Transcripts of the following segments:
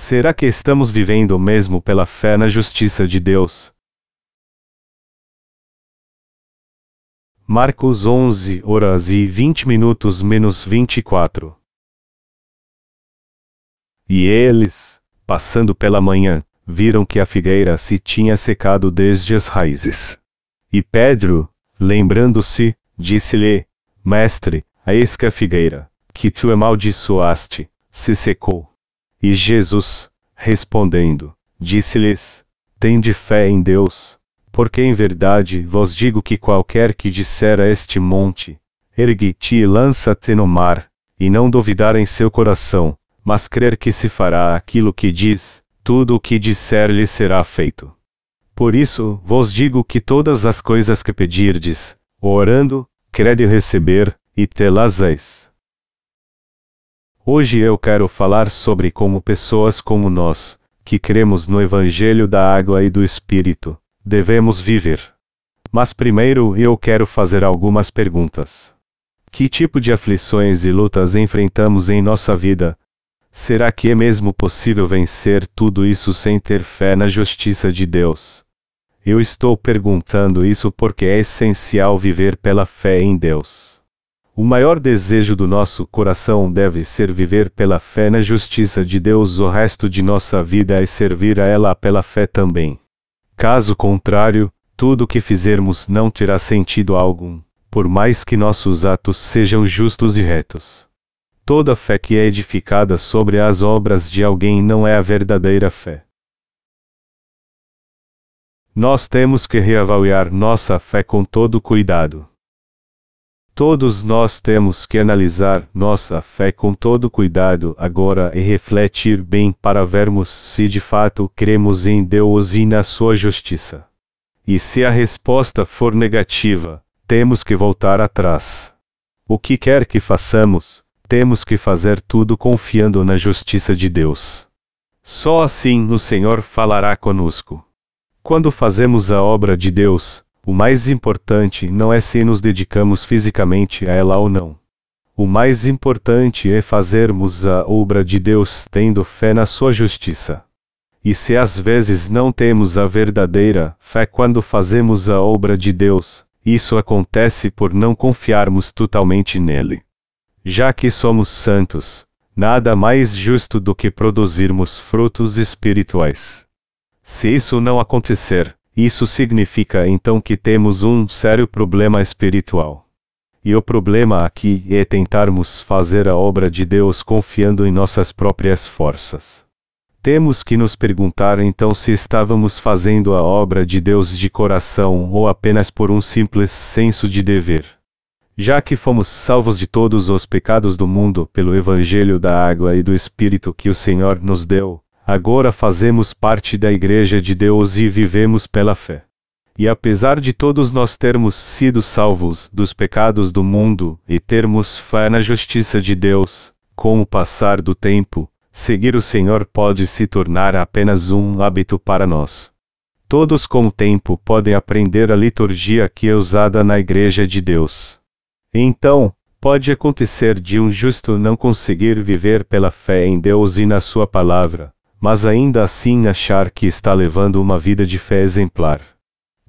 Será que estamos vivendo mesmo pela fé na justiça de Deus? Marcos 11 horas e 20 minutos menos 24 E eles, passando pela manhã, viram que a figueira se tinha secado desde as raízes. E Pedro, lembrando-se, disse-lhe: Mestre, eis que a figueira, que tu amaldiçoaste, se secou. E Jesus, respondendo, disse-lhes: Tende fé em Deus, porque em verdade vos digo que qualquer que disser a este monte, ergue-te e lança-te no mar, e não duvidar em seu coração, mas crer que se fará aquilo que diz, tudo o que disser lhe será feito. Por isso, vos digo que todas as coisas que pedirdes, orando, crede receber, e te-las eis. Hoje eu quero falar sobre como pessoas como nós, que cremos no Evangelho da Água e do Espírito, devemos viver. Mas primeiro eu quero fazer algumas perguntas. Que tipo de aflições e lutas enfrentamos em nossa vida, Será que é mesmo possível vencer tudo isso sem ter fé na justiça de Deus? Eu estou perguntando isso porque é essencial viver pela fé em Deus. O maior desejo do nosso coração deve ser viver pela fé na justiça de Deus, o resto de nossa vida é servir a ela pela fé também. Caso contrário, tudo o que fizermos não terá sentido algum, por mais que nossos atos sejam justos e retos. Toda fé que é edificada sobre as obras de alguém não é a verdadeira fé. Nós temos que reavaliar nossa fé com todo cuidado. Todos nós temos que analisar nossa fé com todo cuidado agora e refletir bem para vermos se de fato cremos em Deus e na sua justiça. E se a resposta for negativa, temos que voltar atrás. O que quer que façamos, temos que fazer tudo confiando na justiça de Deus. Só assim o Senhor falará conosco. Quando fazemos a obra de Deus, o mais importante não é se nos dedicamos fisicamente a ela ou não. O mais importante é fazermos a obra de Deus tendo fé na sua justiça. E se às vezes não temos a verdadeira fé quando fazemos a obra de Deus, isso acontece por não confiarmos totalmente nele. Já que somos santos, nada mais justo do que produzirmos frutos espirituais. Se isso não acontecer, isso significa então que temos um sério problema espiritual. E o problema aqui é tentarmos fazer a obra de Deus confiando em nossas próprias forças. Temos que nos perguntar então se estávamos fazendo a obra de Deus de coração ou apenas por um simples senso de dever. Já que fomos salvos de todos os pecados do mundo pelo Evangelho da água e do Espírito que o Senhor nos deu, agora fazemos parte da Igreja de Deus e vivemos pela fé. E apesar de todos nós termos sido salvos dos pecados do mundo e termos fé na justiça de Deus, com o passar do tempo, seguir o Senhor pode se tornar apenas um hábito para nós. Todos com o tempo podem aprender a liturgia que é usada na Igreja de Deus. Então, pode acontecer de um justo não conseguir viver pela fé em Deus e na Sua palavra, mas ainda assim achar que está levando uma vida de fé exemplar.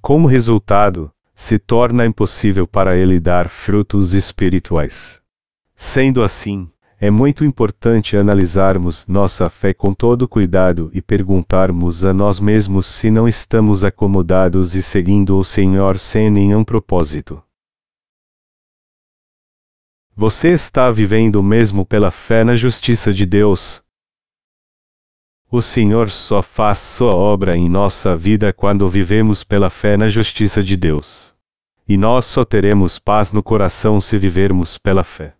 Como resultado, se torna impossível para ele dar frutos espirituais. Sendo assim, é muito importante analisarmos nossa fé com todo cuidado e perguntarmos a nós mesmos se não estamos acomodados e seguindo o Senhor sem nenhum propósito. Você está vivendo mesmo pela fé na justiça de Deus? O Senhor só faz sua obra em nossa vida quando vivemos pela fé na justiça de Deus. E nós só teremos paz no coração se vivermos pela fé.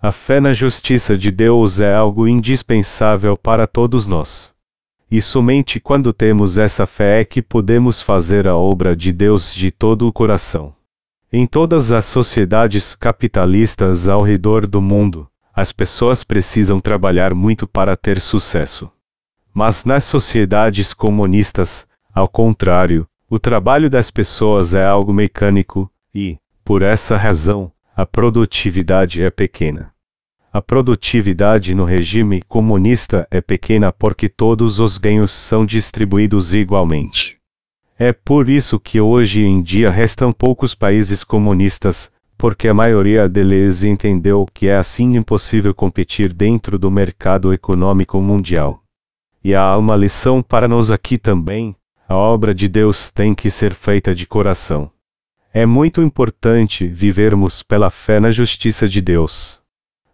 A fé na justiça de Deus é algo indispensável para todos nós. E somente quando temos essa fé é que podemos fazer a obra de Deus de todo o coração. Em todas as sociedades capitalistas ao redor do mundo, as pessoas precisam trabalhar muito para ter sucesso. Mas nas sociedades comunistas, ao contrário, o trabalho das pessoas é algo mecânico e, por essa razão, a produtividade é pequena. A produtividade no regime comunista é pequena porque todos os ganhos são distribuídos igualmente. É por isso que hoje em dia restam poucos países comunistas, porque a maioria deles entendeu que é assim impossível competir dentro do mercado econômico mundial. E há uma lição para nós aqui também: a obra de Deus tem que ser feita de coração. É muito importante vivermos pela fé na justiça de Deus.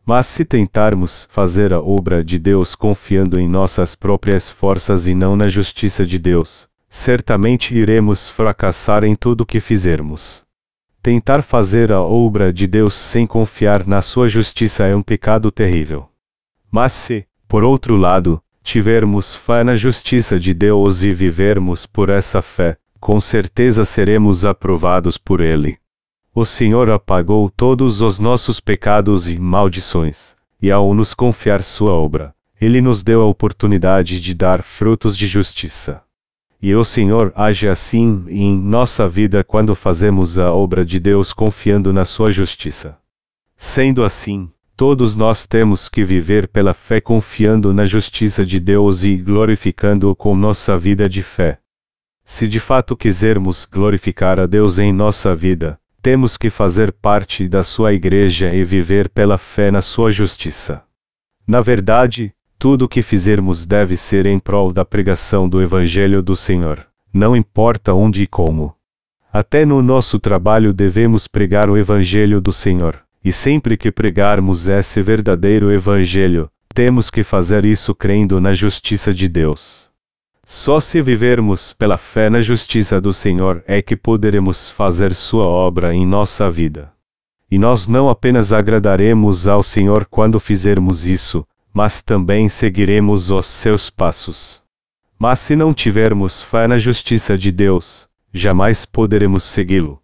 Mas se tentarmos fazer a obra de Deus confiando em nossas próprias forças e não na justiça de Deus, certamente iremos fracassar em tudo o que fizermos. Tentar fazer a obra de Deus sem confiar na sua justiça é um pecado terrível. Mas se, por outro lado, tivermos fé na justiça de Deus e vivermos por essa fé, com certeza seremos aprovados por Ele. O Senhor apagou todos os nossos pecados e maldições, e ao nos confiar Sua obra, Ele nos deu a oportunidade de dar frutos de justiça. E o Senhor age assim em nossa vida quando fazemos a obra de Deus confiando na Sua justiça. Sendo assim, todos nós temos que viver pela fé confiando na justiça de Deus e glorificando-o com nossa vida de fé. Se de fato quisermos glorificar a Deus em nossa vida, temos que fazer parte da Sua igreja e viver pela fé na Sua justiça. Na verdade, tudo o que fizermos deve ser em prol da pregação do Evangelho do Senhor, não importa onde e como. Até no nosso trabalho devemos pregar o Evangelho do Senhor, e sempre que pregarmos esse verdadeiro Evangelho, temos que fazer isso crendo na justiça de Deus. Só se vivermos pela fé na justiça do Senhor é que poderemos fazer Sua obra em nossa vida. E nós não apenas agradaremos ao Senhor quando fizermos isso, mas também seguiremos os seus passos. Mas se não tivermos fé na justiça de Deus, jamais poderemos segui-lo.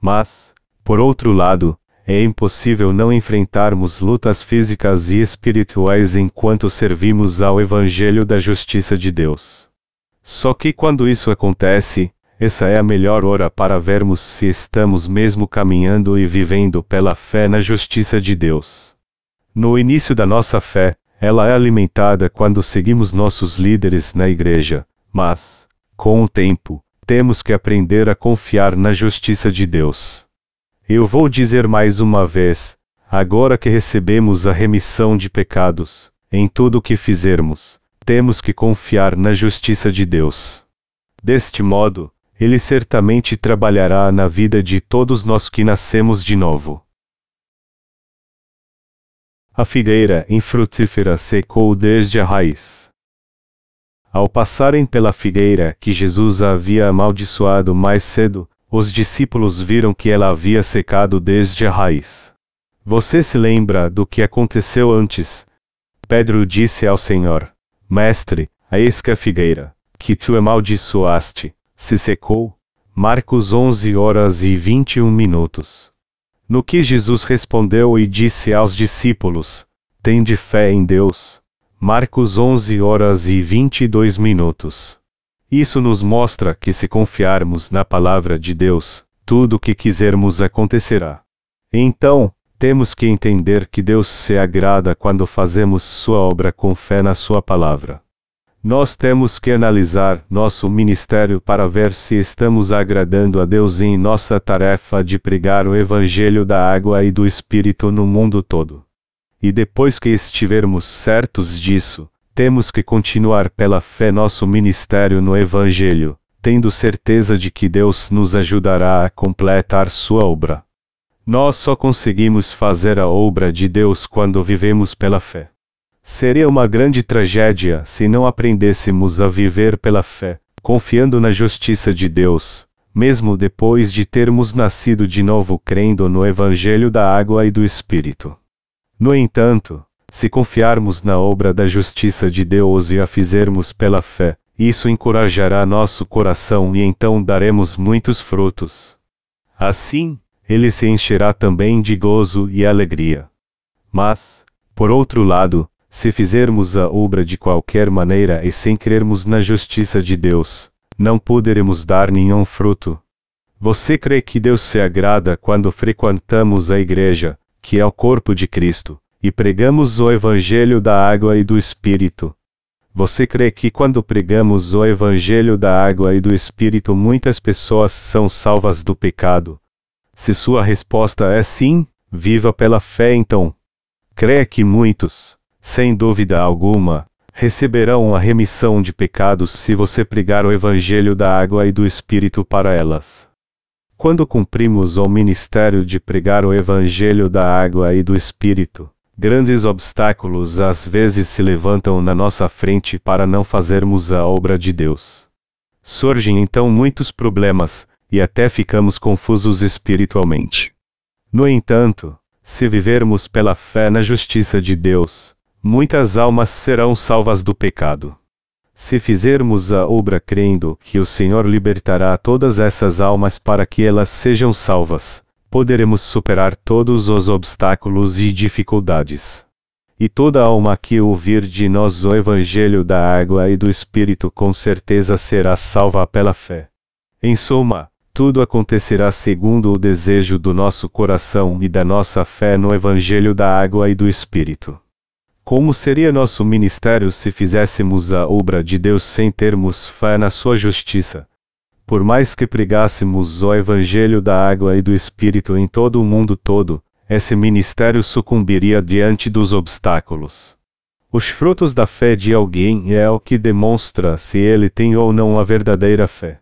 Mas, por outro lado, é impossível não enfrentarmos lutas físicas e espirituais enquanto servimos ao Evangelho da Justiça de Deus. Só que quando isso acontece, essa é a melhor hora para vermos se estamos mesmo caminhando e vivendo pela fé na justiça de Deus. No início da nossa fé, ela é alimentada quando seguimos nossos líderes na igreja, mas, com o tempo, temos que aprender a confiar na justiça de Deus. Eu vou dizer mais uma vez, agora que recebemos a remissão de pecados, em tudo o que fizermos, temos que confiar na justiça de Deus. Deste modo, Ele certamente trabalhará na vida de todos nós que nascemos de novo. A figueira infrutífera secou desde a raiz. Ao passarem pela figueira que Jesus havia amaldiçoado mais cedo, os discípulos viram que ela havia secado desde a raiz. Você se lembra do que aconteceu antes? Pedro disse ao Senhor: Mestre, a que a figueira, que tu amaldiçoaste, se secou. Marcos 11 horas e 21 minutos. No que Jesus respondeu e disse aos discípulos: Tende fé em Deus. Marcos 11 horas e 22 minutos. Isso nos mostra que se confiarmos na palavra de Deus, tudo o que quisermos acontecerá. Então, temos que entender que Deus se agrada quando fazemos Sua obra com fé na Sua palavra. Nós temos que analisar nosso ministério para ver se estamos agradando a Deus em nossa tarefa de pregar o Evangelho da água e do Espírito no mundo todo. E depois que estivermos certos disso, temos que continuar pela fé nosso ministério no Evangelho, tendo certeza de que Deus nos ajudará a completar sua obra. Nós só conseguimos fazer a obra de Deus quando vivemos pela fé. Seria uma grande tragédia se não aprendêssemos a viver pela fé, confiando na justiça de Deus, mesmo depois de termos nascido de novo crendo no Evangelho da água e do Espírito. No entanto, se confiarmos na obra da justiça de Deus e a fizermos pela fé, isso encorajará nosso coração e então daremos muitos frutos. Assim, ele se encherá também de gozo e alegria. Mas, por outro lado, se fizermos a obra de qualquer maneira e sem crermos na justiça de Deus, não poderemos dar nenhum fruto. Você crê que Deus se agrada quando frequentamos a igreja, que é o corpo de Cristo, e pregamos o Evangelho da água e do Espírito. Você crê que quando pregamos o Evangelho da água e do Espírito muitas pessoas são salvas do pecado? Se sua resposta é sim, viva pela fé então. Crê que muitos, sem dúvida alguma, receberão a remissão de pecados se você pregar o Evangelho da água e do Espírito para elas. Quando cumprimos o ministério de pregar o Evangelho da água e do Espírito, grandes obstáculos às vezes se levantam na nossa frente para não fazermos a obra de Deus. Surgem então muitos problemas, e até ficamos confusos espiritualmente. No entanto, se vivermos pela fé na justiça de Deus, muitas almas serão salvas do pecado. Se fizermos a obra crendo que o Senhor libertará todas essas almas para que elas sejam salvas, poderemos superar todos os obstáculos e dificuldades. E toda alma que ouvir de nós o Evangelho da água e do Espírito com certeza será salva pela fé. Em suma, tudo acontecerá segundo o desejo do nosso coração e da nossa fé no Evangelho da água e do Espírito. Como seria nosso ministério se fizéssemos a obra de Deus sem termos fé na sua justiça? Por mais que pregássemos o Evangelho da água e do Espírito em todo o mundo todo, esse ministério sucumbiria diante dos obstáculos. Os frutos da fé de alguém é o que demonstra se ele tem ou não a verdadeira fé.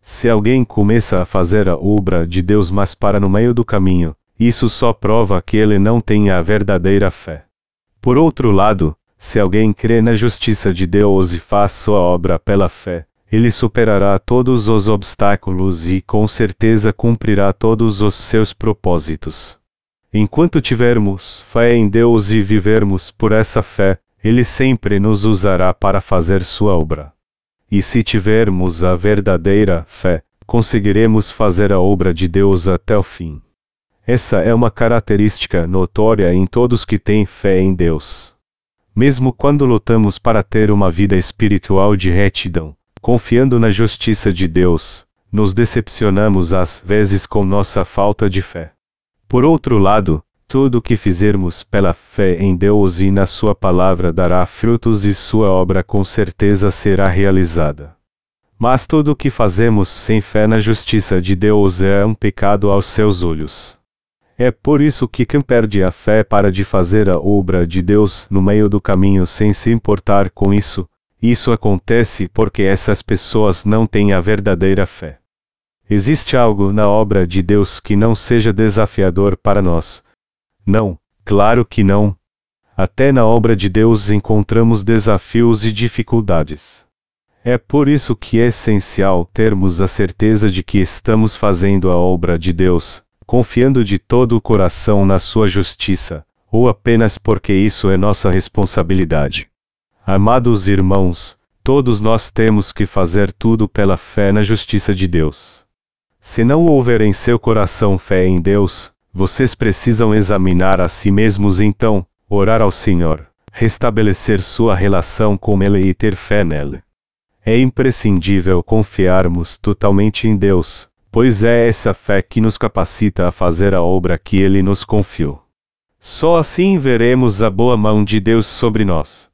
Se alguém começa a fazer a obra de Deus mas para no meio do caminho, isso só prova que ele não tem a verdadeira fé. Por outro lado, se alguém crê na justiça de Deus e faz sua obra pela fé, ele superará todos os obstáculos e com certeza cumprirá todos os seus propósitos. Enquanto tivermos fé em Deus e vivermos por essa fé, ele sempre nos usará para fazer sua obra. E se tivermos a verdadeira fé, conseguiremos fazer a obra de Deus até o fim. Essa é uma característica notória em todos que têm fé em Deus. Mesmo quando lutamos para ter uma vida espiritual de retidão, confiando na justiça de Deus, nos decepcionamos às vezes com nossa falta de fé. Por outro lado, tudo o que fizermos pela fé em Deus e na Sua palavra dará frutos e Sua obra com certeza será realizada. Mas tudo o que fazemos sem fé na justiça de Deus é um pecado aos seus olhos. É por isso que quem perde a fé para de fazer a obra de Deus no meio do caminho sem se importar com isso, isso acontece porque essas pessoas não têm a verdadeira fé. Existe algo na obra de Deus que não seja desafiador para nós? Não, claro que não. Até na obra de Deus encontramos desafios e dificuldades. É por isso que é essencial termos a certeza de que estamos fazendo a obra de Deus, confiando de todo o coração na sua justiça, ou apenas porque isso é nossa responsabilidade. Amados irmãos, todos nós temos que fazer tudo pela fé na justiça de Deus. Se não houver em seu coração fé em Deus, vocês precisam examinar a si mesmos então, orar ao Senhor, restabelecer sua relação com Ele e ter fé nele. É imprescindível confiarmos totalmente em Deus, pois é essa fé que nos capacita a fazer a obra que ele nos confiou. Só assim veremos a boa mão de Deus sobre nós.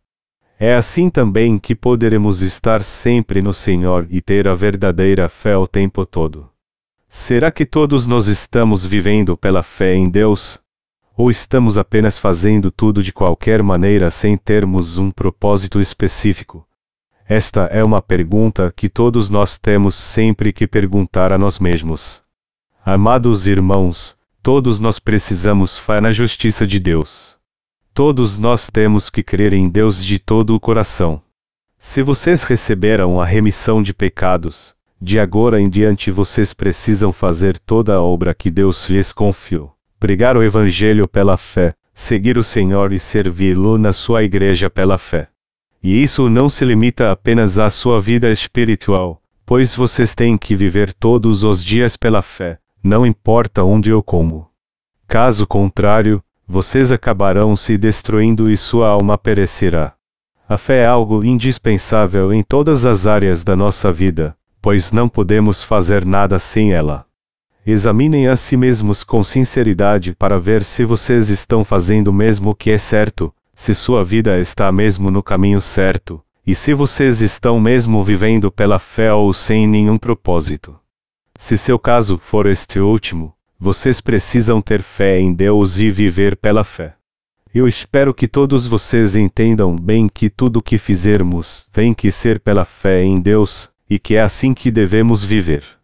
É assim também que poderemos estar sempre no Senhor e ter a verdadeira fé o tempo todo. Será que todos nós estamos vivendo pela fé em Deus? Ou estamos apenas fazendo tudo de qualquer maneira sem termos um propósito específico? Esta é uma pergunta que todos nós temos sempre que perguntar a nós mesmos. Amados irmãos, todos nós precisamos fé na justiça de Deus. Todos nós temos que crer em Deus de todo o coração. Se vocês receberam a remissão de pecados, de agora em diante vocês precisam fazer toda a obra que Deus lhes confiou. Pregar o Evangelho pela fé, seguir o Senhor e servi-lo na sua igreja pela fé. E isso não se limita apenas à sua vida espiritual, pois vocês têm que viver todos os dias pela fé, não importa onde ou como. Caso contrário, vocês acabarão se destruindo e sua alma perecerá. A fé é algo indispensável em todas as áreas da nossa vida, pois não podemos fazer nada sem ela. Examinem a si mesmos com sinceridade para ver se vocês estão fazendo mesmo o que é certo, se sua vida está mesmo no caminho certo, e se vocês estão mesmo vivendo pela fé ou sem nenhum propósito. Se seu caso for este último, vocês precisam ter fé em Deus e viver pela fé. Eu espero que todos vocês entendam bem que tudo o que fizermos tem que ser pela fé em Deus, e que é assim que devemos viver.